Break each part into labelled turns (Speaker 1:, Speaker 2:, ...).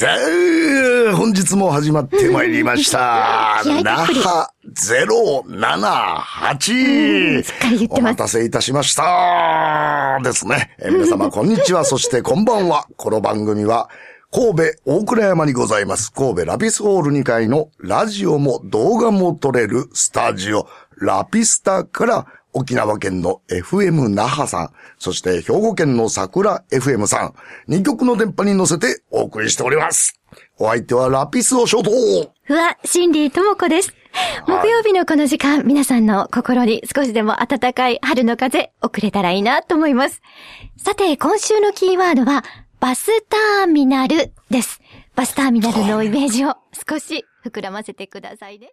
Speaker 1: さあ、本日も始まってまいりました。那覇078、
Speaker 2: すっかり言ってます
Speaker 1: お待たせいたしました。ですね。え皆様、こんにちは。そして、こんばんは。この番組は、神戸大倉山にございます。神戸ラピスホール2階のラジオも動画も撮れるスタジオ、ラピスタから、沖縄県の FM 那覇さん、そして兵庫県の桜 FM さん、2曲の電波に乗せてお送りしております。お相手はラピスオショート。
Speaker 2: ふわ、シンディともこです。木曜日のこの時間、皆さんの心に少しでも暖かい春の風、送れたらいいなと思います。さて、今週のキーワードは、バスターミナルです。バスターミナルのイメージを少し膨らませてくださいね。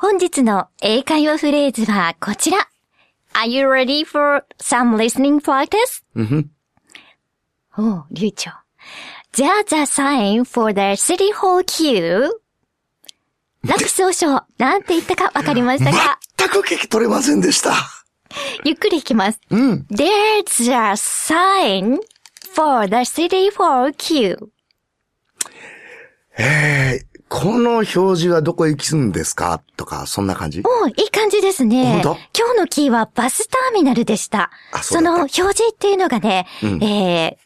Speaker 2: 本日の英会話フレーズはこちら。Are you ready for some listening practice? おう、流暢。There's a sign for the city hall queue. ラピス王将、なんて言ったかわかりましたか
Speaker 1: 全く聞き取れませんでした。
Speaker 2: ゆっくりいきます。
Speaker 1: うん。
Speaker 2: There's a sign for the city hall queue.
Speaker 1: えー、この表示はどこへ行きすんですか？とか、そんな感じ？
Speaker 2: おういい感じですね。
Speaker 1: 本当？
Speaker 2: 今日のキーはバスターミナルでした。
Speaker 1: あそ
Speaker 2: の表示っていうのがね、
Speaker 1: うん
Speaker 2: え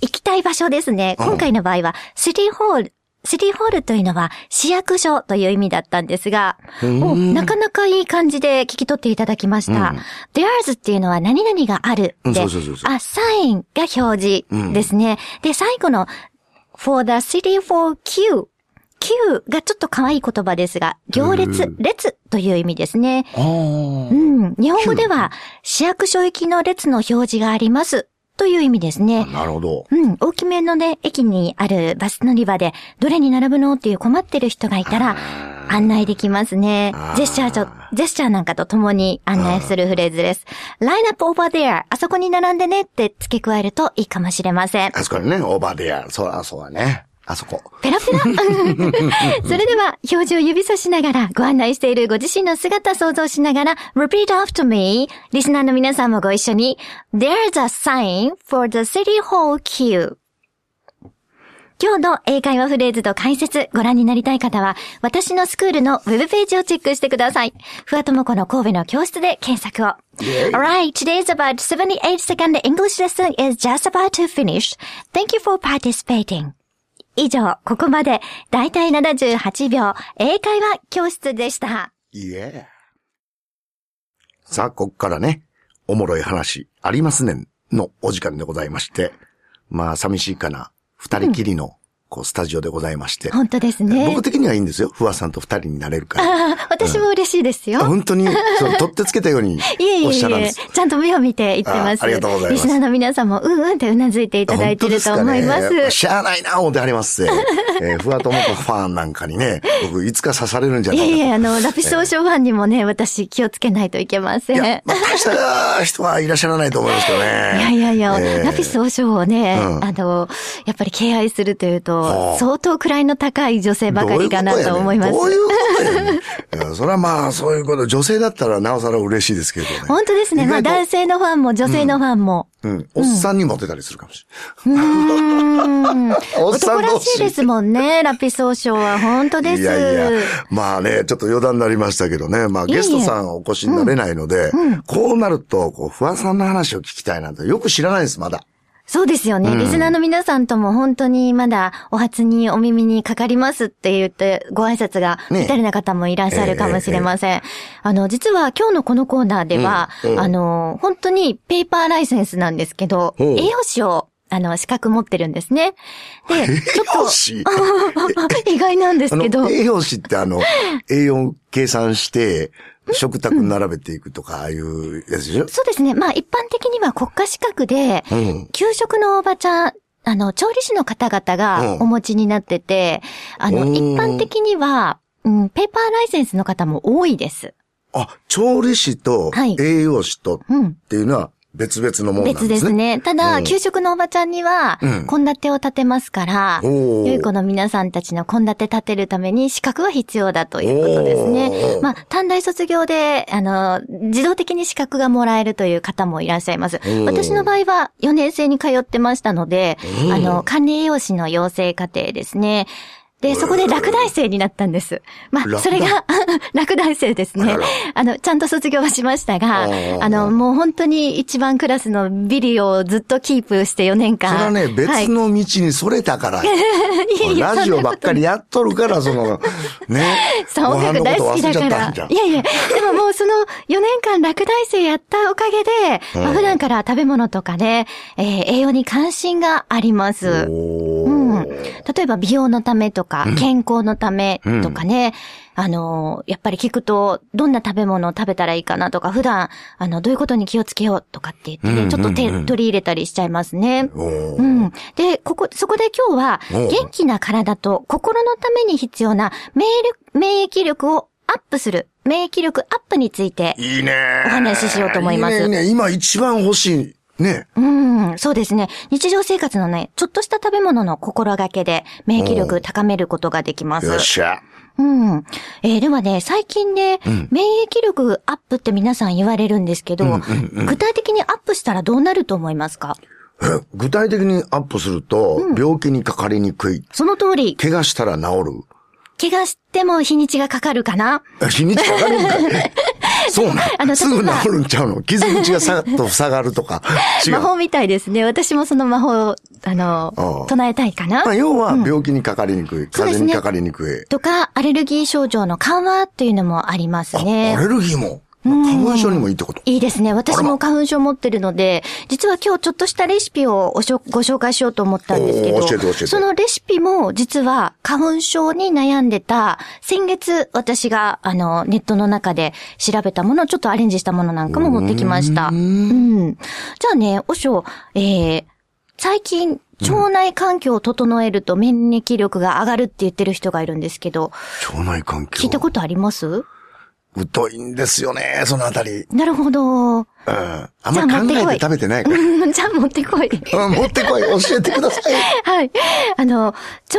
Speaker 2: ー、行きたい場所ですね。
Speaker 1: うん
Speaker 2: 今回の場合は、シティホール。シティホールというのは市役所という意味だったんですが、なかなかいい感じで聞き取っていただきました。
Speaker 1: うん
Speaker 2: There's っていうのは何々がある
Speaker 1: うん
Speaker 2: で、あ、サインが表示ですね。で、最後の for the city for queue。Queue がちょっと可愛い言葉ですが、行列列という意味ですね。うん。日本語では、市役所行きの列の表示があります。という意味ですね。
Speaker 1: なるほど。
Speaker 2: うん。大きめのね、駅にあるバス乗り場で、どれに並ぶのっていう困ってる人がいたら、案内できますね。ジェスチャーちょ、ジェスチャーなんかと共に案内するフレーズです。line up over there あそこに並んでねって付け加えるといいかもしれません。
Speaker 1: あそこにね、オーバーデア。そう、あ、そうだね。あそこ。
Speaker 2: ペラペラ。それでは、表示を指さしながら、ご案内しているご自身の姿想像しながら、repeat after me. リスナーの皆さんもご一緒に。There's a sign for the city hall queue. 今日の英会話フレーズと解説ご覧になりたい方は、私のスクールのウェブページをチェックしてください。ふわともこの神戸の教室で検索を。Alright, today's about 78 second English lesson is just about to finish. Thank you for participating. 以上、ここまで、だいたい78秒、英会話教室でした。
Speaker 1: いえ。さあ、こっからね、おもろい話ありますねんのお時間でございまして、まあ、寂しいかな。二人きりの、こう、スタジオでございまして。
Speaker 2: 本当ですね。
Speaker 1: 僕的にはいいんですよ。ふわさんと二人になれるから。
Speaker 2: ああ、私も嬉しいですよ。
Speaker 1: 本当に、そう、取ってつけたように
Speaker 2: いえい
Speaker 1: おっ
Speaker 2: えいえ
Speaker 1: しゃるんです。、
Speaker 2: ちゃんと目を見て言ってます。
Speaker 1: あありがとうございます
Speaker 2: リスナーの皆さんも、うんうんってうなずいていただいてると思います。
Speaker 1: すかね、しゃあないな、思ってありますぜ。えー、ふわともこファンなんかにね、僕、いつか刺されるんじゃないかと。
Speaker 2: いやいや、あの、ラピスオーションファンにもね、私気をつけないといけません。
Speaker 1: いや、まあ、大した人はいらっしゃらないと思いますけどね。
Speaker 2: いやいやいや、
Speaker 1: えー
Speaker 2: ラピス王将をね、
Speaker 1: うん
Speaker 2: あの、やっぱり敬愛するという
Speaker 1: は
Speaker 2: 相当位の高い女性ばかりかなと思います。
Speaker 1: どういうことやね それはまあ、そういうこと、女性だったらなおさら嬉しいですけどね。
Speaker 2: 本当ですね。まあ男性のファンも女性のファンも。
Speaker 1: うん。おっさんにモテたりするかもし
Speaker 2: うーん。
Speaker 1: れない。おっさ
Speaker 2: 男
Speaker 1: ん同士
Speaker 2: らしいですもんね、ラピス王将は。本当です。
Speaker 1: いやいや、まあね、ちょっと余談になりましたけどね、まあゲストさんお越しになれないので、こうなると、こう、不安さんの話を聞きたいなんてよく知らないです、まだ。
Speaker 2: そうですよね。
Speaker 1: うん。
Speaker 2: リスナーの皆さんとも本当にまだお初にお耳にかかりますって言ってご挨拶が
Speaker 1: ね。
Speaker 2: ぴったりな方もいらっしゃるかもしれません。あの、実は今日のこのコーナーでは、
Speaker 1: うん。うん。
Speaker 2: あの、本当にペーパーライセンスなんですけど、栄養士をあの、資格持ってるんですね。で、ち ょ
Speaker 1: 栄養士？
Speaker 2: っと、意外なんで
Speaker 1: あ
Speaker 2: すけど。
Speaker 1: の、、栄養士ってあの、栄養計算して、食卓並べていくとか、ああいうやつでしょ？
Speaker 2: そうですね。まあ一般的には国家資格で、
Speaker 1: うん。
Speaker 2: 給食のおばちゃん、あの、調理師の方々が
Speaker 1: うん
Speaker 2: お持ちになってて、あの、
Speaker 1: うん
Speaker 2: 一般的には、うん、ペーパーライセンスの方も多いです。
Speaker 1: あ、調理師と
Speaker 2: はい
Speaker 1: 栄養士とっ
Speaker 2: うん。
Speaker 1: ていうのは別々のものなんですね。
Speaker 2: 別ですね。ただ、給食のおばちゃんには
Speaker 1: うん、
Speaker 2: 献立を立てますから、
Speaker 1: おー
Speaker 2: 良い子の皆さんたちの献立立てるために資格は必要だということです
Speaker 1: お
Speaker 2: ね
Speaker 1: ー。
Speaker 2: まあ、短大卒業で、あの、自動的に資格がもらえるという方もいらっしゃいます。
Speaker 1: ー
Speaker 2: 私の場合は4年生に通ってましたので
Speaker 1: う、ん
Speaker 2: あの、管理栄養士の養成課程ですね。で、そこで落第生になったんです。まあ、それが、落第生ですね。
Speaker 1: あ
Speaker 2: の、ちゃんと卒業はしましたが
Speaker 1: あ
Speaker 2: の、もう本当に一番クラスのビリをずっとキープして4年間。
Speaker 1: それはね、
Speaker 2: はい。
Speaker 1: 別の道にそれたから。
Speaker 2: い
Speaker 1: ラジオばっかりやっとるから、その、ね。
Speaker 2: そう、音楽大好きだから。いやいや、でももうその4年間落第生やったおかげで、普段から食べ物とかね、えー栄養に関心があります。例えば美容のためとか、健康のためとかね、あのーやっぱり聞くと、どんな食べ物を食べたらいいかなとか、普段、あの、どういうことに気をつけようとかって言ってね、
Speaker 1: うん
Speaker 2: ちょっと手、
Speaker 1: うんうん
Speaker 2: 取り入れたりしちゃいますね。うん。で、ここ、そこで今日は、元気な体と心のために必要な免疫免疫力をアップする、免疫力アップについて、
Speaker 1: いいね。
Speaker 2: お話ししようと思います
Speaker 1: いいね、いいね。今一番欲しい。ね。
Speaker 2: うん、そうですね。日常生活のね、ちょっとした食べ物の心がけで免疫力高めることができます。
Speaker 1: よっしゃ。
Speaker 2: うん。えーではね、最近ね、免疫力アップって皆さん言われるんですけど、具体的にアップしたらどうなると思いますか？
Speaker 1: え具体的にアップすると、病気にかかりにくい。
Speaker 2: その通り、
Speaker 1: 怪我したら治る。
Speaker 2: 怪我しても日にちがかかるかな？
Speaker 1: え日にちかかるんかい そう
Speaker 2: あ
Speaker 1: な
Speaker 2: の
Speaker 1: ん。すぐ治るんちゃうの？傷口がさっと塞がるとか？
Speaker 2: 魔法みたいですね。私もその魔法を、あの
Speaker 1: ああ、
Speaker 2: 唱えたいかな？
Speaker 1: まあ、要は病気にかかりにくい。
Speaker 2: そうですね
Speaker 1: 風邪にかかりにくい。
Speaker 2: とか、アレルギー症状の緩和っていうのもあります
Speaker 1: あ
Speaker 2: ね
Speaker 1: ア。レルギーも？花粉症にもいいってこと
Speaker 2: いいですね。私も花粉症持ってるので、実は今日ちょっとしたレシピをおしょ ご紹介しようと思ったんですけど、そのレシピも実は花粉症に悩んでた、先月私があのネットの中で調べたものをちょっとアレンジしたものなんかも持ってきました。うん。じゃあね、おしょ、えー、最近、腸内環境を整えると免疫力が上がるって言ってる人がいるんですけど、
Speaker 1: 腸内環境。
Speaker 2: 聞いたことあります？
Speaker 1: 疎いんですよね、そのあたり。
Speaker 2: なるほど。
Speaker 1: うん。あんまり考えて食べてないから。
Speaker 2: う んじゃあ持ってこい。
Speaker 1: うん持ってこい、教えてください。
Speaker 2: はい。あの、腸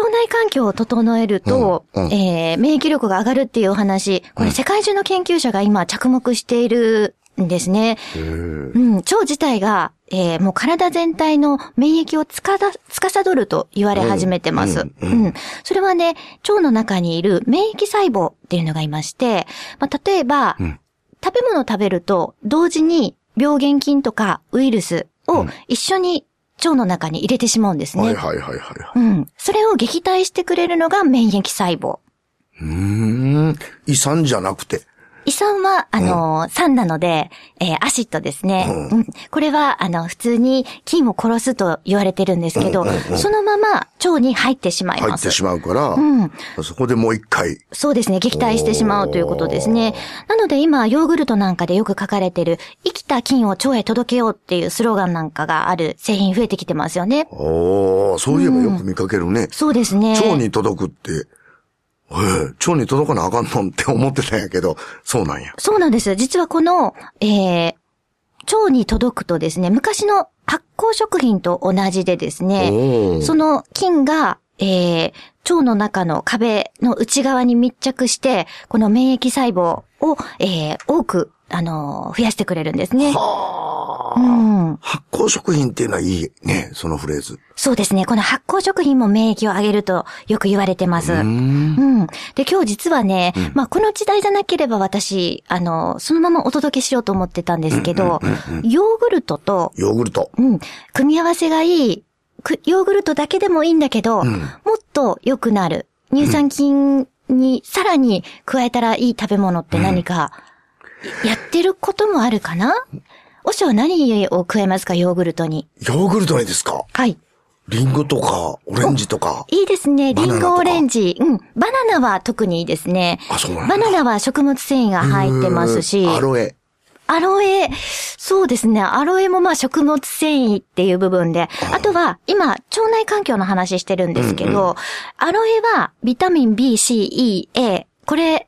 Speaker 2: 内環境を整えると、
Speaker 1: うんうん
Speaker 2: えー免疫力が上がるっていうお話、これ世界中の研究者が今着目しているんですね。うん、腸自体が、えーもう体全体の免疫をつかだ、司ると言われ始めてます。
Speaker 1: う
Speaker 2: うんん、それはね、腸の中にいる免疫細胞っていうのがいまして、まあ、例えば、
Speaker 1: ん
Speaker 2: 食べ物を食べると、同時に病原菌とかウイルスを一緒に腸の中に入れてしまうんですね。
Speaker 1: はいはいはいはい。
Speaker 2: うん。それを撃退してくれるのが免疫細胞。
Speaker 1: うーん。胃酸じゃなくて。
Speaker 2: 胃酸は、あのー酸なので、えーアシッドですね。うん。これは、あの、普通に菌を殺すと言われてるんですけど、そのまま腸に入ってしまいます。
Speaker 1: 入ってしまうから、
Speaker 2: ん
Speaker 1: そこでもう一回。
Speaker 2: そうですね。撃退してしまうということですね。なので今、ヨーグルトなんかでよく書かれてる、生きた菌を腸へ届けようっていうスローガンなんかがある製品増えてきてますよね。
Speaker 1: おー、そういえばよく見かけるね。そう
Speaker 2: ですね。
Speaker 1: 腸に届くって、ええ腸に届かなあかんのんって思ってたんやけど、そうなんや。
Speaker 2: そうなんです。実はこの、えー、腸に届くとですね、昔の発酵食品と同じでです
Speaker 1: お
Speaker 2: ね、
Speaker 1: ー
Speaker 2: その菌が、えー、腸の中の壁の内側に密着して、この免疫細胞を、えー、多く、あのー増やしてくれるんですね。うん。
Speaker 1: 発酵食品っていうのはいいね、そのフレーズ。
Speaker 2: そうですね。この発酵食品も免疫を上げるとよく言われてます。うん。で、今日実はね、まあ、この時代じゃなければ私、あの、そのままお届けしようと思ってたんですけど、ヨーグルトと、
Speaker 1: ヨーグルト。
Speaker 2: うん、組み合わせがいい、くヨーグルトだけでもいいんだけど、もっと良くなる、乳酸菌にさらに加えたらいい食べ物って何か、やってることもあるかな？おしは何を加えますか、ヨーグルトに。
Speaker 1: ヨーグルトにですか？
Speaker 2: はい。
Speaker 1: リンゴとか、オレンジとか。
Speaker 2: いいですね。リンゴ、オレンジ。うん。バナナは特にいいですね。
Speaker 1: あそうなんだ
Speaker 2: バナナは食物繊維が入ってますし。
Speaker 1: アロエ。
Speaker 2: アロエ、そうですね。アロエもまあ食物繊維っていう部分で。あとは、今、腸内環境の話してるんですけど、アロエはビタミン B、C、E、A。これ、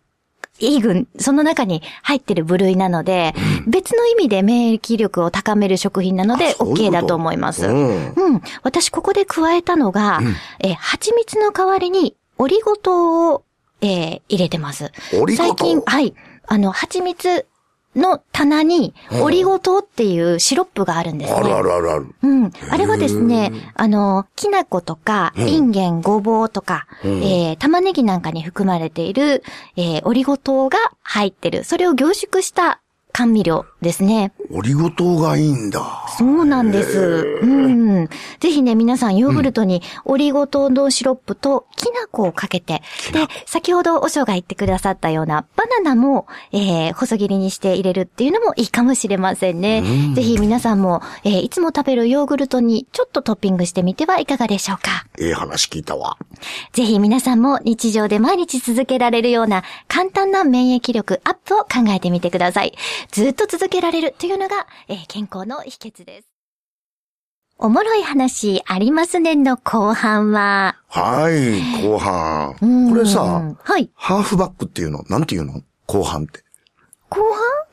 Speaker 2: E 群、その中に入ってる部類なので、別の意味で免疫力を高める食品なので OK だと思います。
Speaker 1: うん
Speaker 2: うん。私ここで加えたのが、えー蜂蜜の代わりにオリゴ糖を、えー入れてます。
Speaker 1: オリゴ糖？
Speaker 2: 最近、はい。あの、蜂蜜の棚にオリゴ糖っていうシロップがあるんですね。
Speaker 1: あるあるあるある。
Speaker 2: うん。あれはですね、あの、きな粉とか、インゲン、ごぼうとか、えー玉ねぎなんかに含まれている、えーオリゴ糖が入ってる。それを凝縮した甘味料ですね。
Speaker 1: オリゴ糖がいいんだ。
Speaker 2: そうなんです。うん。ぜひね、皆さんヨーグルトにオリゴ糖のシロップときな粉をかけて、で、先ほどお嬢が言ってくださったようなバナナも、えー細切りにして入れるっていうのもいいかもしれませんね。ぜひ皆さんも、えーいつも食べるヨーグルトにちょっとトッピングしてみてはいかがでしょうか。
Speaker 1: ええ話聞いたわ。
Speaker 2: ぜひ皆さんも日常で毎日続けられるような簡単な免疫力アップを考えてみてください。ずっと続けられるというのが、えー健康の秘訣です。おもろい話ありますねの後半は、
Speaker 1: はい、後半。
Speaker 2: うん
Speaker 1: これさ、
Speaker 2: はい。
Speaker 1: ハーフバックっていうの、なんていうの？後半って。
Speaker 2: 後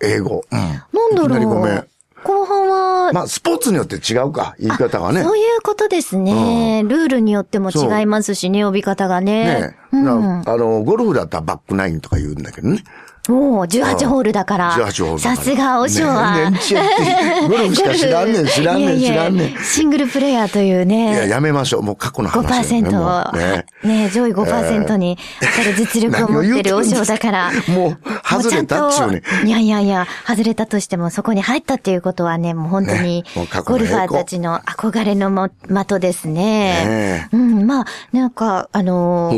Speaker 1: 英語。うん。
Speaker 2: 半なんだろう
Speaker 1: ごめん。
Speaker 2: 後半は、
Speaker 1: まあ、スポーツによって違うか、言い方がね。
Speaker 2: そういうことですね。ルールによっても違いますしね、呼び方がね。
Speaker 1: ね
Speaker 2: うん。
Speaker 1: なあの、ゴルフだったらバックナインとか言うんだけどね。
Speaker 2: もう18ホールだから。
Speaker 1: 18ホール
Speaker 2: さすが、お嬢は。
Speaker 1: ね年中やってゴルフしか知らんねん知らんねん
Speaker 2: いやいや
Speaker 1: 知らんねん
Speaker 2: シングルプレイヤーというね。
Speaker 1: いや、やめましょう。もう過去の話だよね。
Speaker 2: 5%
Speaker 1: もうね。
Speaker 2: ね上位5%に当たる実力を持ってるお嬢だから。
Speaker 1: もう、外れたっちゅうね。
Speaker 2: いやいやいや、外れたとしてもそこに入ったっていうことはね、もう本当にゴルファーたちの憧れのも的ですね。
Speaker 1: ね
Speaker 2: うん、まあ、なんか、あの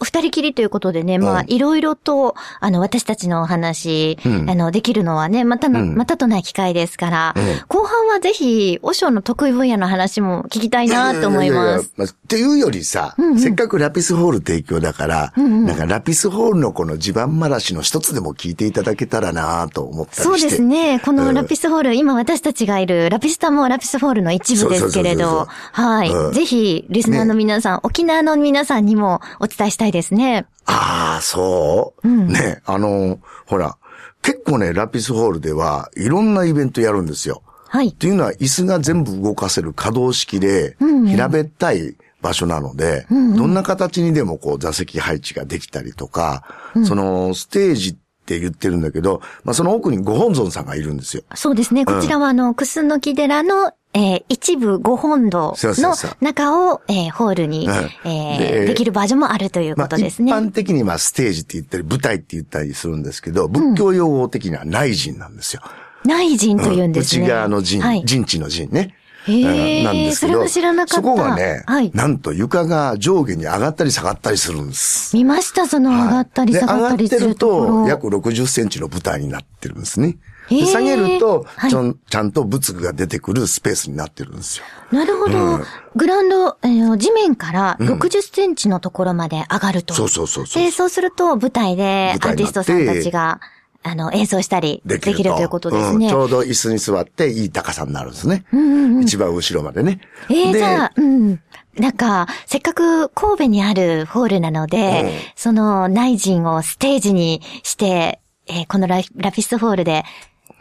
Speaker 2: お二人きりということでね、まあ
Speaker 1: う、ん
Speaker 2: いろいろと、あの、私たちのお話、
Speaker 1: うん。
Speaker 2: あの、できるのはね、またの、
Speaker 1: うん。
Speaker 2: またとない機会ですから、
Speaker 1: うん。
Speaker 2: 後半はぜひ、お尚の得意分野の話も聞きたいなと思い
Speaker 1: やややや
Speaker 2: ます。
Speaker 1: まあっていうよりさ、
Speaker 2: んうん。
Speaker 1: せっかくラピスホール提供だから、
Speaker 2: んうん。
Speaker 1: なんかラピスホールのこの地盤話の一つでも聞いていただけたらなと思ったりして。
Speaker 2: そうですね。こ
Speaker 1: うん。
Speaker 2: のラピスホール、今私たちがいるラピスタもラピスホールの一部ですけれど。
Speaker 1: そうそうそうそう、
Speaker 2: はい、
Speaker 1: うん。
Speaker 2: ぜひ、リスナーの皆さん、沖縄の皆さんにもお伝えしたいですね。
Speaker 1: ああ、そう、
Speaker 2: うん
Speaker 1: ね、あの、ほら、結構ね、ラピスホールではいろんなイベントやるんですよ。
Speaker 2: はい
Speaker 1: っ。ていうのは椅子が全部動かせる可動式で、
Speaker 2: うんうん
Speaker 1: 平べったい場所なので、
Speaker 2: んうん
Speaker 1: どんな形にでもこう座席配置ができたりとか、そのステージって言ってるんだけど、まあその奥にご本尊さんがいるんですよ。
Speaker 2: そうですね。こちらは、あの、クスノキ寺の、えー一部ご本堂の中を、えーホールに、
Speaker 1: うん
Speaker 2: えー
Speaker 1: で
Speaker 2: できるバージョンもあるという
Speaker 1: まあ一
Speaker 2: ことですね。
Speaker 1: 般的にまあステージって言ったり舞台って言ったりするんですけど、仏教用語的には内陣なんですよ。
Speaker 2: 内陣というんですね。
Speaker 1: 内側の陣、
Speaker 2: はい。
Speaker 1: 陣地の陣ね。なんですけど、
Speaker 2: それは知らなかった
Speaker 1: そこがね、
Speaker 2: はい
Speaker 1: なんと床が上下に上がったり下がったりするんです。
Speaker 2: 見ました、その上がったり
Speaker 1: で
Speaker 2: 下がったりす
Speaker 1: 上がってる。
Speaker 2: と、
Speaker 1: 約60センチの舞台になってるんですね。下げると、
Speaker 2: はい
Speaker 1: ちょんちゃんと仏具が出てくるスペースになってるんですよ。
Speaker 2: なるほど。グラウンド、えー地面から60センチのところまで上がると。
Speaker 1: そうそうそうそう
Speaker 2: で、そうすると舞台でアーティストさんたちが、あの、演奏したりできるということですね。
Speaker 1: うんちょうど椅子に座っていい高さになるんですね。
Speaker 2: うんうんうん
Speaker 1: 一番後ろまでね。
Speaker 2: えー、
Speaker 1: で
Speaker 2: じゃあ、うん。なんか、せっかく神戸にあるホールなので、
Speaker 1: うん
Speaker 2: その内陣をステージにして、えーこのララピスホールで、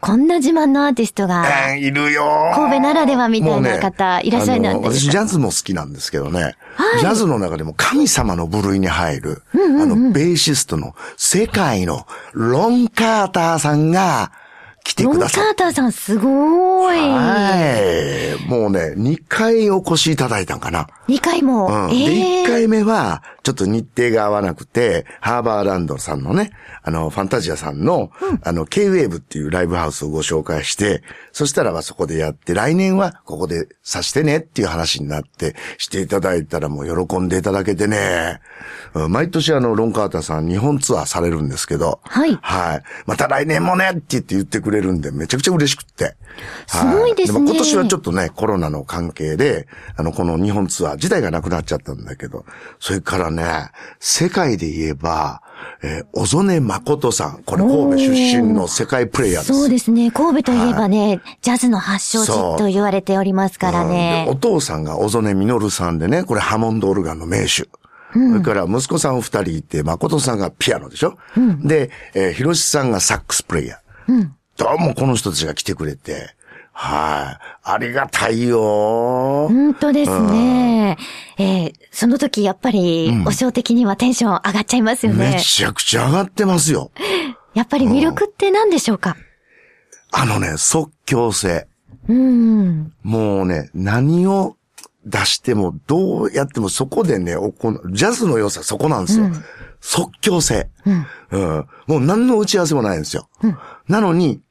Speaker 2: こんな自慢のアーティストが、
Speaker 1: えーいるよー
Speaker 2: 神戸ならではみたいな方
Speaker 1: ね
Speaker 2: いらっしゃるんです
Speaker 1: 私ジャズも好きなんですけどね。
Speaker 2: はい
Speaker 1: ジャズの中でも神様の部類に入る、あの、ベーシストの世界のロン・カーターさんが来て
Speaker 2: ロン・カ
Speaker 1: くださっ
Speaker 2: ーターさんすごい。
Speaker 1: はい。もうね、2回お越しいただいたんかな。
Speaker 2: 2回も。
Speaker 1: うん。で、
Speaker 2: え
Speaker 1: 1回目は、ちょっと日程が合わなくて、ハーバーランドさんのね、あの、ファンタジアさんの、あの、K-Wave っていうライブハウスをご紹介して、そしたらばそこでやって、来年はここでさしてねっていう話になって、していただいたらもう喜んでいただけてね、うん毎年あの、ロンカーターさん日本ツアーされるんですけど、
Speaker 2: はい
Speaker 1: はい。また来年もねって言って言ってくれるんで、めちゃくちゃ嬉しくって。
Speaker 2: すごいですね
Speaker 1: も今年はちょっとね、コロナの関係で、あの、この日本ツアー自体がなくなっちゃったんだけど、それからね、世界で言えば、えー小曽根誠さん。これ神戸出身の世界プレイヤーです。
Speaker 2: そうですね。神戸といえばね、ジャズの発祥地と言われておりますから
Speaker 1: うんお。父さんが小曽根実さんでね、これハモンドオルガンの名手。それから息子さん二人いて、誠さんがピアノでしょ、で、えー、広志さんがサックスプレイヤー。どうもこの人たちが来てくれて、はい。ありがたいよ。
Speaker 2: 本当ですね。えーその時やっぱり、お正的にはテンション上がっちゃいますよ
Speaker 1: め
Speaker 2: ね。
Speaker 1: ちゃくちゃ上がってますよ。
Speaker 2: やっぱり魅力って何でしょうか？
Speaker 1: あのね、即興性。
Speaker 2: うん。
Speaker 1: もうね、何を出しても、どうやってもそこでね、行うジャズの良さそこなんですよ。即興性、うん。もう何の打ち合わせもないんですよ。なのに、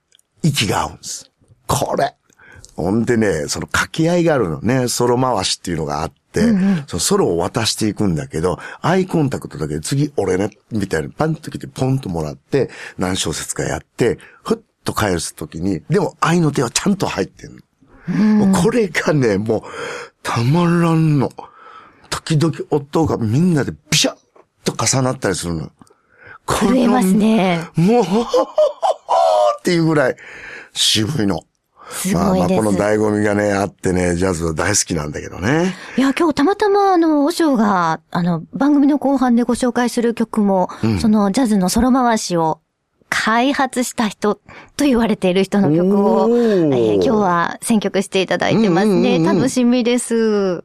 Speaker 1: 息が合うんです。これ。ほんでね、その掛け合いがあるのね、ソロ回しっていうのがあって、そのソロを渡していくんだけど、アイコンタクトだけで次俺ね、みたいなパンと来てポンともらって、何小節かやって、ふっと返すときに、でも愛の手はちゃんと入ってんの。もうこれがね、もう、たまらんの。時々音がみんなでビシャッと重なったりするの。こ
Speaker 2: 震えますね。
Speaker 1: もう、ほほほほほっていうぐらい渋いの。
Speaker 2: す
Speaker 1: まあまあ。この醍醐味がね、あってね、ジャズは大好きなんだけどね。
Speaker 2: いや、今日たまたま、あの、お嬢が、あの、番組の後半でご紹介する曲も、そのジャズのソロ回しを開発した人と言われている人の曲を、えー今日は選曲していただいてますね。
Speaker 1: うんうんうん
Speaker 2: 楽しみです。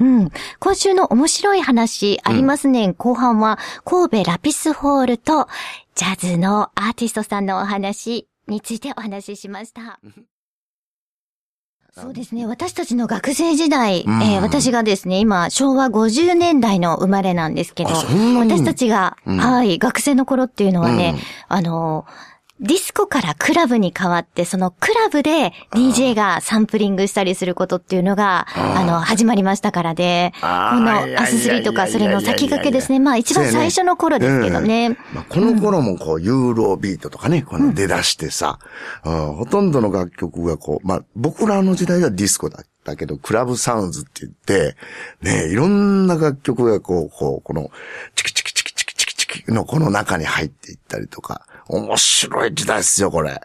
Speaker 2: うん。今週の面白い話ありますね。後半は神戸ラピスホールとジャズのアーティストさんのお話についてお話ししました。そうですね。私たちの学生時代、
Speaker 1: ん。
Speaker 2: えー私がですね、今、昭和50年代の生まれなんですけど、私たちが、
Speaker 1: うん。
Speaker 2: はい、学生の頃っていうのはね、
Speaker 1: うん。
Speaker 2: あの、ディスコからクラブに変わって、そのクラブで DJ がサンプリングしたりすることっていうのが、あの、始まりましたからで、このアススリーとかそれの先駆けですね。まあ一番最初の頃ですけどね。
Speaker 1: まあ、この頃もこう、ユーロビートとかね、この出だしてさ、うんほとんどの楽曲がこう、まあ、僕らの時代はディスコだったけど、クラブサウンズって言って、ね、いろんな楽曲がこう、こう、この、チキチキのこの中に入っていったりとか、面白い時代ですよ、これ。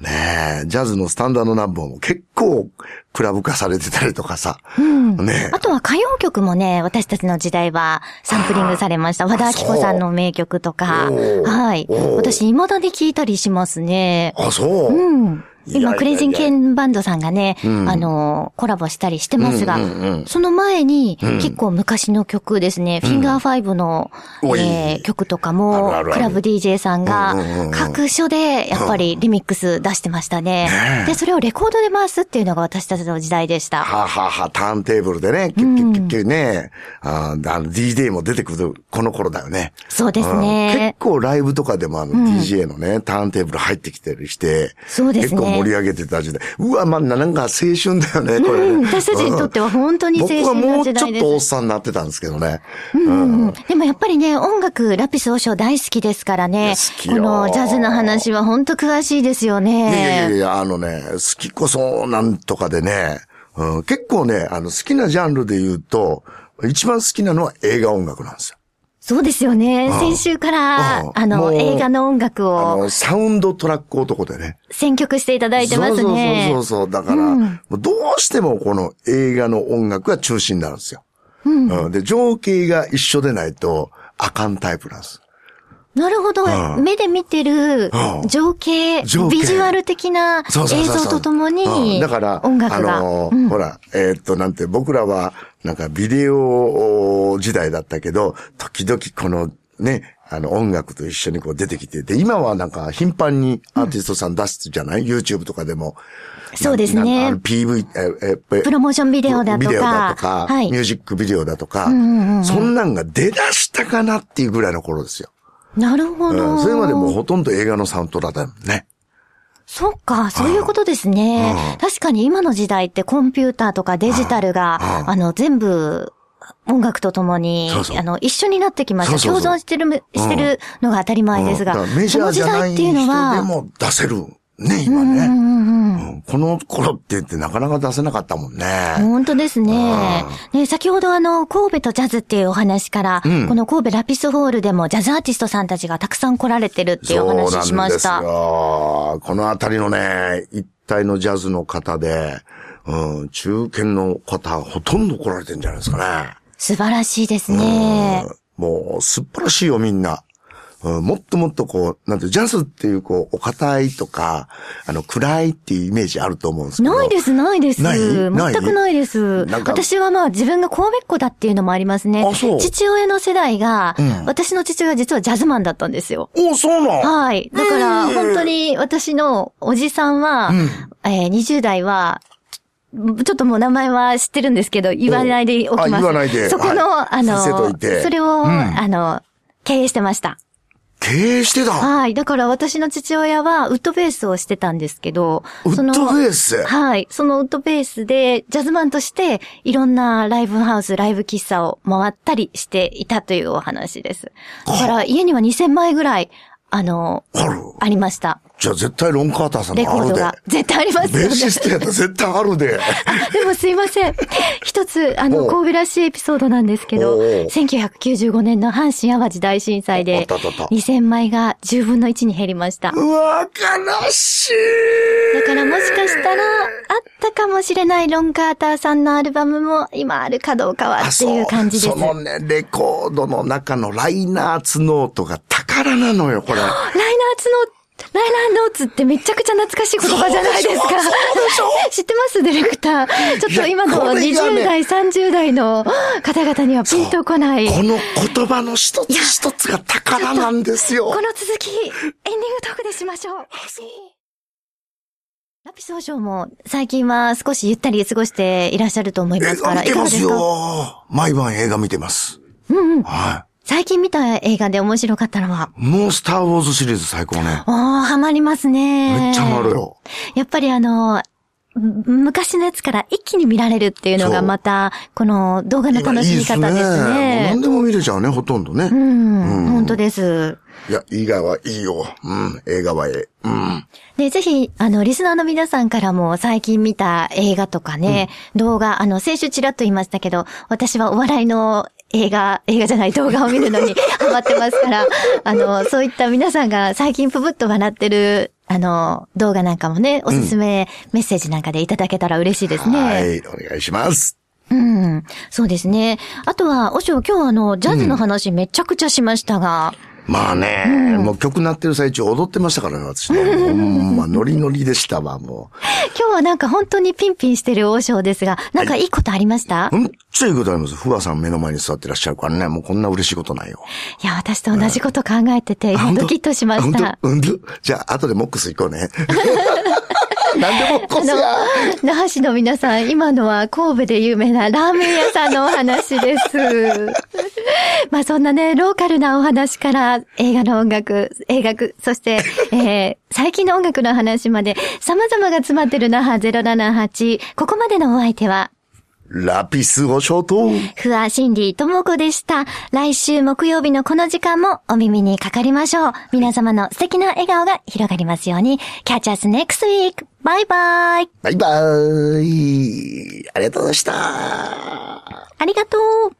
Speaker 1: ねえ、ジャズのスタンダードナンバーも結構クラブ化されてたりとかさ。ねえ
Speaker 2: あとは歌謡曲もね、私たちの時代はサンプリングされました。和田アキ子さんの名曲とか。はい。私、未だに聞いたりしますね。
Speaker 1: あ、そう。
Speaker 2: うん。今、クレイジンケンバンドさんがね、あの、コラボしたりしてますが、
Speaker 1: うんうんうん
Speaker 2: その前に、結構昔の曲ですね、フィンガーファイブの、えー曲とか
Speaker 1: あ
Speaker 2: も
Speaker 1: るあるある。
Speaker 2: クラブ DJ さんが
Speaker 1: うんうんうんうん、
Speaker 2: 各所で、やっぱりリミックス出してましたね。で、それをレコードで回すっていうのが私たちの時代でした。
Speaker 1: はあ、はあはあ、ターンテーブルでね、キュッキュッキュッキュね、DJ も出てくるこの頃だよね。
Speaker 2: そうです
Speaker 1: うん。
Speaker 2: ね
Speaker 1: 結。構ライブとかでもあの DJ のね、ターンテーブル入ってきたりして、
Speaker 2: そうですね。
Speaker 1: 結構盛り上げてた時代。うわ、まあ、なんか青春だよね、これね。
Speaker 2: うん私たちにとっては本当に青春
Speaker 1: 僕はもうちょっとおっさんになってたんですけどね。
Speaker 2: うんでもやっぱりね、音楽、ラピス王将大好きですからね。
Speaker 1: 好きよ
Speaker 2: このジャズの話は本当詳しいですよね。
Speaker 1: いやいやいや、あのね、好きこそなんとかでね、うん、結構ね、あの、好きなジャンルで言うと、一番好きなのは映画音楽なんですよ。
Speaker 2: そうですよね。先週から、
Speaker 1: うん
Speaker 2: あの、映画の音楽を
Speaker 1: あの、サウンドトラック男でね。
Speaker 2: 選曲していただいてますね。
Speaker 1: そうそうそうそう。だから、もうどうしてもこの映画の音楽が中心になるんですよ。うんで、情景が一緒でないと、あかんタイプなんです。
Speaker 2: なるほど。
Speaker 1: うん。
Speaker 2: 目で見てる
Speaker 1: うん。
Speaker 2: 情景、ビジュアル的な映像ととも
Speaker 1: う
Speaker 2: に
Speaker 1: ん。だから、
Speaker 2: 音楽が。
Speaker 1: あのほら、えーっと、なんて、僕らは、なんかビデオ時代だったけど、時々この、ね、あの、音楽と一緒にこう出てきて、で、今はなんか頻繁にアーティストさん出すじゃない、?YouTube とかでも。
Speaker 2: そうですね。
Speaker 1: PV、え、え、え
Speaker 2: プロモーションビデオだとか。
Speaker 1: ビデオだとか、
Speaker 2: はい。
Speaker 1: ミュージックビデオだとか、
Speaker 2: んうんうん。
Speaker 1: そんなんが出だしたかなっていうぐらいの頃ですよ。
Speaker 2: なるほ
Speaker 1: う
Speaker 2: ど。
Speaker 1: ん、それまでもうほとんど映画のサウンドラだもんね。
Speaker 2: そっか、そういうことですね。確かに今の時代ってコンピューターとかデジタルが、あの、全部、音楽とともに
Speaker 1: そうそう、
Speaker 2: あの、一緒になってきました。
Speaker 1: そうそうそう
Speaker 2: 共存してる、してるのが当たり前ですが
Speaker 1: メジャー
Speaker 2: その時
Speaker 1: じゃない人
Speaker 2: 代っていうの
Speaker 1: で
Speaker 2: は、
Speaker 1: も出せる。ね、今ね。
Speaker 2: うん
Speaker 1: この頃って言ってなかなか出せなかったもんね。
Speaker 2: 本当ですね。ね、先ほどあの、神戸とジャズっていうお話から、
Speaker 1: ん
Speaker 2: この神戸ラピスホールでもジャズアーティストさんたちがたくさん来られてるっていうお話しました。
Speaker 1: そうなんですよ。このあたりのね、一体のジャズの方で、うん、中堅の方、ほとんど来られてんじゃないですかね。
Speaker 2: 素晴らしいですね。
Speaker 1: もう、素晴らしいよ、みんな。うん、もっともっとこう、なんて、ジャズっていう、こう、お堅いとか、あの、暗いっていうイメージあると思うんですけど。
Speaker 2: ないです、ないです。
Speaker 1: ない？
Speaker 2: 全くないです。私はまあ自分が神戸っ子だっていうのもありますね。父親の世代が、
Speaker 1: うん
Speaker 2: 私の父親は実はジャズマンだったんですよ。
Speaker 1: おそうなん？
Speaker 2: はい。だから、
Speaker 1: ええ
Speaker 2: 本当に私のおじさんは、
Speaker 1: うん
Speaker 2: えー20代は、ちょっともう名前は知ってるんですけど、言わないでおきます。
Speaker 1: あ言わないで
Speaker 2: そこの、
Speaker 1: はい
Speaker 2: あの、それを、
Speaker 1: うん
Speaker 2: あの、経営してました。
Speaker 1: 経営してた
Speaker 2: はい。だから私の父親はウッドベースをしてたんですけど、
Speaker 1: ウッドベース？
Speaker 2: はい。そのウッドベースで、ジャズマンとして、いろんなライブハウス、ライブ喫茶を回ったりしていたというお話です。だから家には2000枚ぐらい、あの、
Speaker 1: あ
Speaker 2: りました。
Speaker 1: じゃあ絶対ロンカーターさんのあるで。
Speaker 2: レコードが。絶対ありますよね。
Speaker 1: ベーシストやったら絶対あるで。
Speaker 2: でもすいません。一つ、あの、神戸らしいエピソードなんですけど、
Speaker 1: おうおう
Speaker 2: 1995年の阪神淡路大震災で
Speaker 1: たあったあった、
Speaker 2: 2000枚が10分の1に減りました。
Speaker 1: うわ、悲しい。
Speaker 2: だからもしかしたら、あったかもしれないロンカーターさんのアルバムも今あるかどうかはっていう感じです。
Speaker 1: あそうそのね、レコードの中のライナーツノートが宝なのよ、これ。
Speaker 2: ライナーツの、ライナーノーツってめちゃくちゃ懐かしい言葉じゃないですか。知ってます？ディレクター。ちょっと今の
Speaker 1: いやこれがね
Speaker 2: 20代、30代の方々にはピンとこない。
Speaker 1: この言葉の一つ一つが宝なんですよ。
Speaker 2: この続き、エンディングトークでしましょう。
Speaker 1: あそう
Speaker 2: ラピ総称も最近は少しゆったり過ごしていらっしゃると思いま
Speaker 1: 映
Speaker 2: すから、
Speaker 1: 画見てますよ。毎晩映画見てます。
Speaker 2: うんうん。
Speaker 1: は
Speaker 2: 最近見た映画で面白かったのは、
Speaker 1: い。もうスターウォーズシリーズ最高ね。
Speaker 2: おー、ハマりますね。
Speaker 1: めっちゃハマるよ。
Speaker 2: やっぱりあの、む昔のやつから一気に見られるっていうのがまた、この動画の楽しみ方です
Speaker 1: もう
Speaker 2: ね
Speaker 1: 何。でも見れちゃうね、ほとんどね。
Speaker 2: うん、本当です。
Speaker 1: いや、映画はいいよ。うん、映画はええ。うん。
Speaker 2: で、ぜひ、あの、リスナーの皆さんからも最近見た映画とかね、動画、あの、先週ちらっと言いましたけど、私はお笑いの映画、映画じゃない動画を見るのに ハマってますから、あの、そういった皆さんが最近ぷぶっと笑ってる、あの、動画なんかもね、おすすめメッセージなんかでいただけたら嬉しいですね。
Speaker 1: はい、お願いします。
Speaker 2: うん。そうですね。あとは、おしょ、今日あの、ジャズの話めちゃくちゃしましたが、
Speaker 1: まあね、もう曲鳴ってる最中踊ってましたからね、私ね。ほんま、ノリノリでしたわ、も
Speaker 2: 今日はなんか本当にピンピンしてる王将ですが、なんかいいことありました、
Speaker 1: う。ほんっちゃいいことあります。ふわさん目の前に座ってらっしゃるからね、もうこんな嬉しいことないよ。
Speaker 2: いや、私と同じこと考えてて、ドキッとしました。
Speaker 1: 本当？本当じゃあ、後でモックス行こうね。なんでモック
Speaker 2: あの
Speaker 1: スや。、
Speaker 2: 那覇市の皆さん、今のは神戸で有名なラーメン屋さんのお話です。まあそんなね、ローカルなお話から映画の音楽、映画、そして、えー、最近の音楽の話まで様々が詰まってる那覇078。ここまでのお相手は、
Speaker 1: ラピスをショート。
Speaker 2: ふわシンディともこでした。来週木曜日のこの時間もお耳にかかりましょう。皆様の素敵な笑顔が広がりますように。Catch us next week! バイバイ
Speaker 1: バイバーイ。ありがとうございました。
Speaker 2: ありがとう